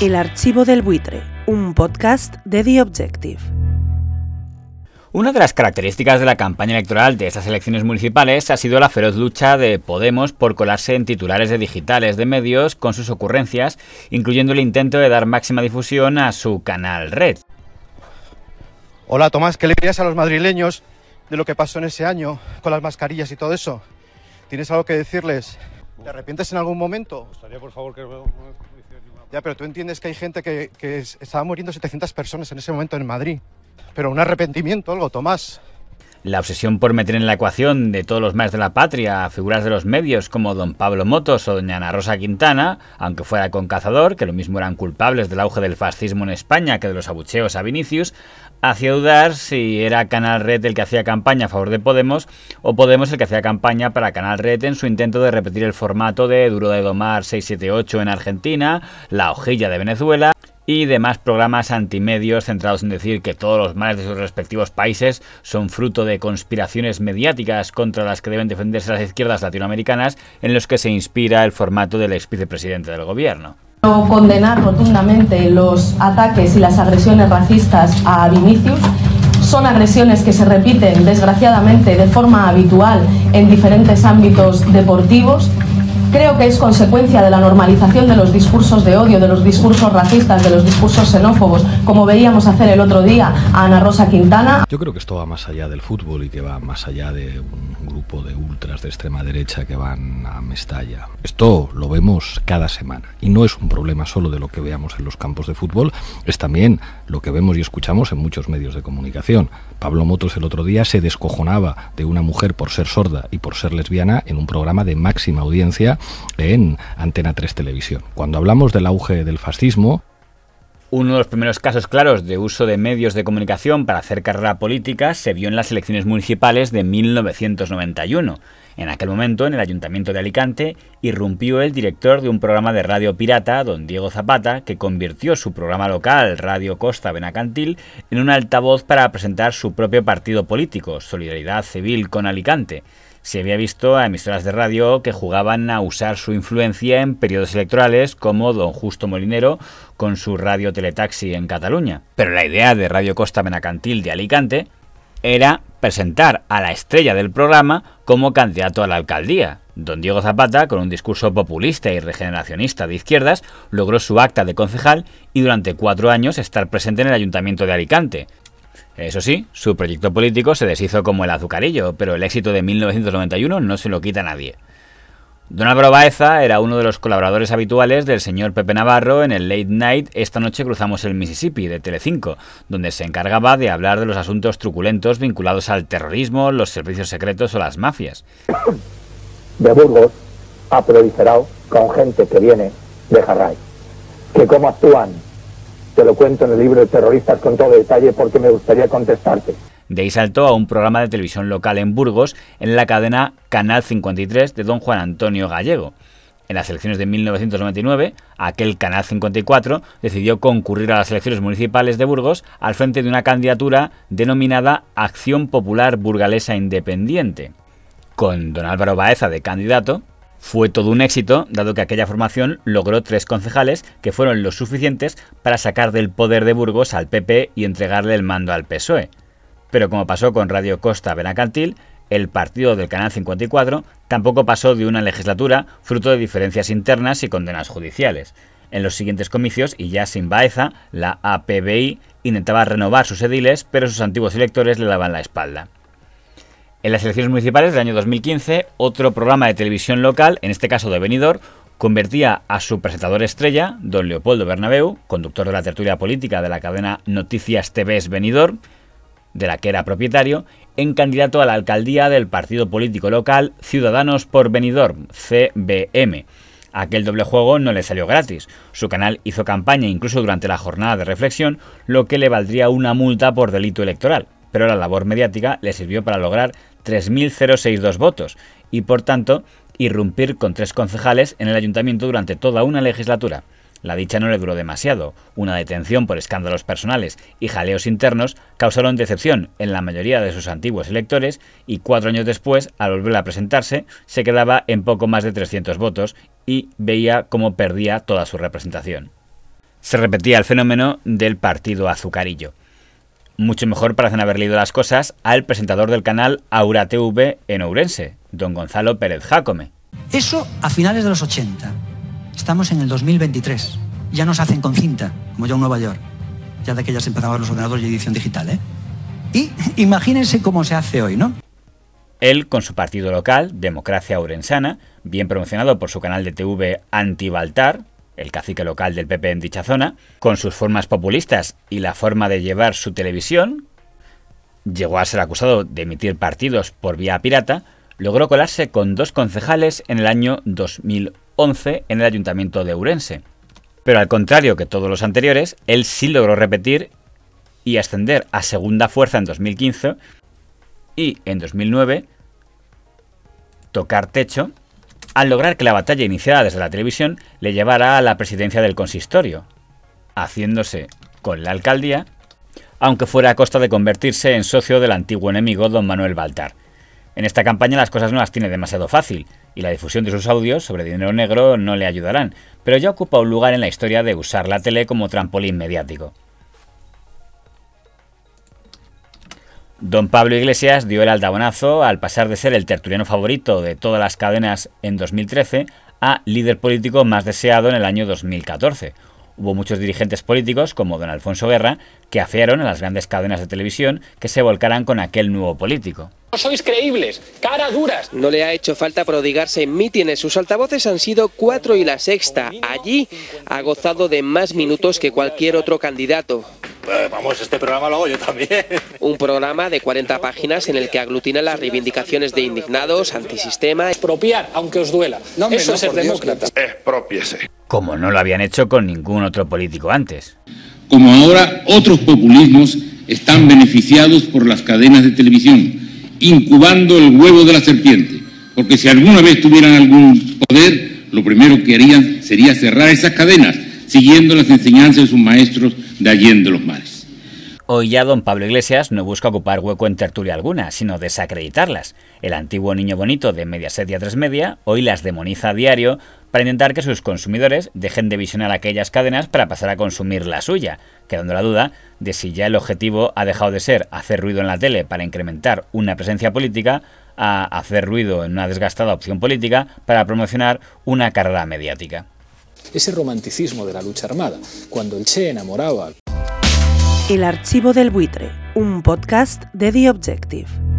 El Archivo del Buitre, un podcast de The Objective. Una de las características de la campaña electoral de estas elecciones municipales ha sido la feroz lucha de Podemos por colarse en titulares de digitales de medios con sus ocurrencias, incluyendo el intento de dar máxima difusión a su canal Red. Hola Tomás, ¿qué le dirías a los madrileños de lo que pasó en ese año con las mascarillas y todo eso? ¿Tienes algo que decirles? ¿Te arrepientes en algún momento? Me gustaría, por favor, que Ya, pero tú entiendes que hay gente que, que es- estaba muriendo 700 personas en ese momento en Madrid. Pero un arrepentimiento, algo, Tomás. La obsesión por meter en la ecuación de todos los males de la patria a figuras de los medios como don Pablo Motos o doña Ana Rosa Quintana, aunque fuera con Cazador, que lo mismo eran culpables del auge del fascismo en España que de los abucheos a Vinicius, hacía dudar si era Canal Red el que hacía campaña a favor de Podemos o Podemos el que hacía campaña para Canal Red en su intento de repetir el formato de Duro de Domar 678 en Argentina, La Hojilla de Venezuela y demás programas antimedios centrados en decir que todos los males de sus respectivos países son fruto de conspiraciones mediáticas contra las que deben defenderse las izquierdas latinoamericanas en los que se inspira el formato del ex vicepresidente del gobierno. Condenar rotundamente los ataques y las agresiones racistas a Vinicius. Son agresiones que se repiten, desgraciadamente, de forma habitual en diferentes ámbitos deportivos. Creo que es consecuencia de la normalización de los discursos de odio, de los discursos racistas, de los discursos xenófobos, como veíamos hacer el otro día a Ana Rosa Quintana. Yo creo que esto va más allá del fútbol y que va más allá de un de ultras de extrema derecha que van a Mestalla. Esto lo vemos cada semana y no es un problema solo de lo que veamos en los campos de fútbol, es también lo que vemos y escuchamos en muchos medios de comunicación. Pablo Motos el otro día se descojonaba de una mujer por ser sorda y por ser lesbiana en un programa de máxima audiencia en Antena 3 Televisión. Cuando hablamos del auge del fascismo, Uno de los primeros casos claros de uso de medios de comunicación para hacer carrera política se vio en las elecciones municipales de 1991. En aquel momento, en el Ayuntamiento de Alicante, irrumpió el director de un programa de radio pirata, don Diego Zapata, que convirtió su programa local, Radio Costa Benacantil, en un altavoz para presentar su propio partido político, Solidaridad Civil con Alicante se había visto a emisoras de radio que jugaban a usar su influencia en periodos electorales como Don Justo Molinero con su radio Teletaxi en Cataluña. Pero la idea de Radio Costa Benacantil de Alicante era presentar a la estrella del programa como candidato a la alcaldía. Don Diego Zapata, con un discurso populista y regeneracionista de izquierdas, logró su acta de concejal y durante cuatro años estar presente en el Ayuntamiento de Alicante. Eso sí, su proyecto político se deshizo como el azucarillo, pero el éxito de 1991 no se lo quita a nadie. Don Álvaro Baeza era uno de los colaboradores habituales del señor Pepe Navarro en el Late Night Esta noche cruzamos el Mississippi de Telecinco, donde se encargaba de hablar de los asuntos truculentos vinculados al terrorismo, los servicios secretos o las mafias. de Burgos ha proliferado con gente que viene de Jarray. Que cómo actúan, te lo cuento en el libro de terroristas con todo detalle porque me gustaría contestarte. De ahí saltó a un programa de televisión local en Burgos en la cadena Canal 53 de don Juan Antonio Gallego. En las elecciones de 1999, aquel Canal 54 decidió concurrir a las elecciones municipales de Burgos al frente de una candidatura denominada Acción Popular Burgalesa Independiente. Con don Álvaro Baeza de candidato, fue todo un éxito, dado que aquella formación logró tres concejales que fueron los suficientes para sacar del poder de Burgos al PP y entregarle el mando al PSOE. Pero como pasó con Radio Costa Benacantil, el partido del Canal 54 tampoco pasó de una legislatura fruto de diferencias internas y condenas judiciales. En los siguientes comicios, y ya sin Baeza, la APBI intentaba renovar sus ediles, pero sus antiguos electores le daban la espalda. En las elecciones municipales del año 2015, otro programa de televisión local, en este caso de Benidorm, convertía a su presentador estrella, don Leopoldo Bernabeu, conductor de la tertulia política de la cadena Noticias TVs Benidorm, de la que era propietario, en candidato a la alcaldía del partido político local Ciudadanos por Benidorm, CBM. Aquel doble juego no le salió gratis. Su canal hizo campaña incluso durante la jornada de reflexión, lo que le valdría una multa por delito electoral. Pero la labor mediática le sirvió para lograr 3.062 votos y, por tanto, irrumpir con tres concejales en el ayuntamiento durante toda una legislatura. La dicha no le duró demasiado. Una detención por escándalos personales y jaleos internos causaron decepción en la mayoría de sus antiguos electores y cuatro años después, al volver a presentarse, se quedaba en poco más de 300 votos y veía cómo perdía toda su representación. Se repetía el fenómeno del partido azucarillo. Mucho mejor parecen haber leído las cosas al presentador del canal Aura TV en Ourense, don Gonzalo Pérez Jácome. Eso a finales de los 80. Estamos en el 2023. Ya nos hacen con cinta, como yo en Nueva York. Ya de que ya se empezaban los ordenadores y edición digital, ¿eh? Y imagínense cómo se hace hoy, ¿no? Él, con su partido local, Democracia Urensana, bien promocionado por su canal de TV Antibaltar, el cacique local del PP en dicha zona, con sus formas populistas y la forma de llevar su televisión, llegó a ser acusado de emitir partidos por vía pirata, logró colarse con dos concejales en el año 2011 en el ayuntamiento de Urense. Pero al contrario que todos los anteriores, él sí logró repetir y ascender a segunda fuerza en 2015 y en 2009 tocar techo al lograr que la batalla iniciada desde la televisión le llevara a la presidencia del consistorio, haciéndose con la alcaldía, aunque fuera a costa de convertirse en socio del antiguo enemigo don Manuel Baltar. En esta campaña las cosas no las tiene demasiado fácil, y la difusión de sus audios sobre dinero negro no le ayudarán, pero ya ocupa un lugar en la historia de usar la tele como trampolín mediático. Don Pablo Iglesias dio el altabonazo al pasar de ser el tertuliano favorito de todas las cadenas en 2013 a líder político más deseado en el año 2014. Hubo muchos dirigentes políticos, como don Alfonso Guerra, que afearon a las grandes cadenas de televisión que se volcaran con aquel nuevo político. No sois creíbles, cara duras. No le ha hecho falta prodigarse en mítines. Sus altavoces han sido cuatro y la sexta. Allí ha gozado de más minutos que cualquier otro candidato. Eh, vamos, este programa lo hago yo también. Un programa de 40 páginas en el que aglutina las reivindicaciones de indignados, antisistema. Expropiar, aunque os duela. Eso es ser demócrata. Expropiese. Como no lo habían hecho con ningún otro político antes. Como ahora otros populismos están beneficiados por las cadenas de televisión incubando el huevo de la serpiente, porque si alguna vez tuvieran algún poder, lo primero que harían sería cerrar esas cadenas, siguiendo las enseñanzas de sus maestros de Allende los. Hoy ya don Pablo Iglesias no busca ocupar hueco en tertulia alguna, sino desacreditarlas. El antiguo niño bonito de Mediaset y A3 Media hoy las demoniza a diario para intentar que sus consumidores dejen de visionar aquellas cadenas para pasar a consumir la suya, quedando la duda de si ya el objetivo ha dejado de ser hacer ruido en la tele para incrementar una presencia política a hacer ruido en una desgastada opción política para promocionar una carrera mediática. Ese romanticismo de la lucha armada, cuando el Che enamoraba El archivo del buitre, un podcast de The Objective.